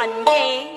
one day.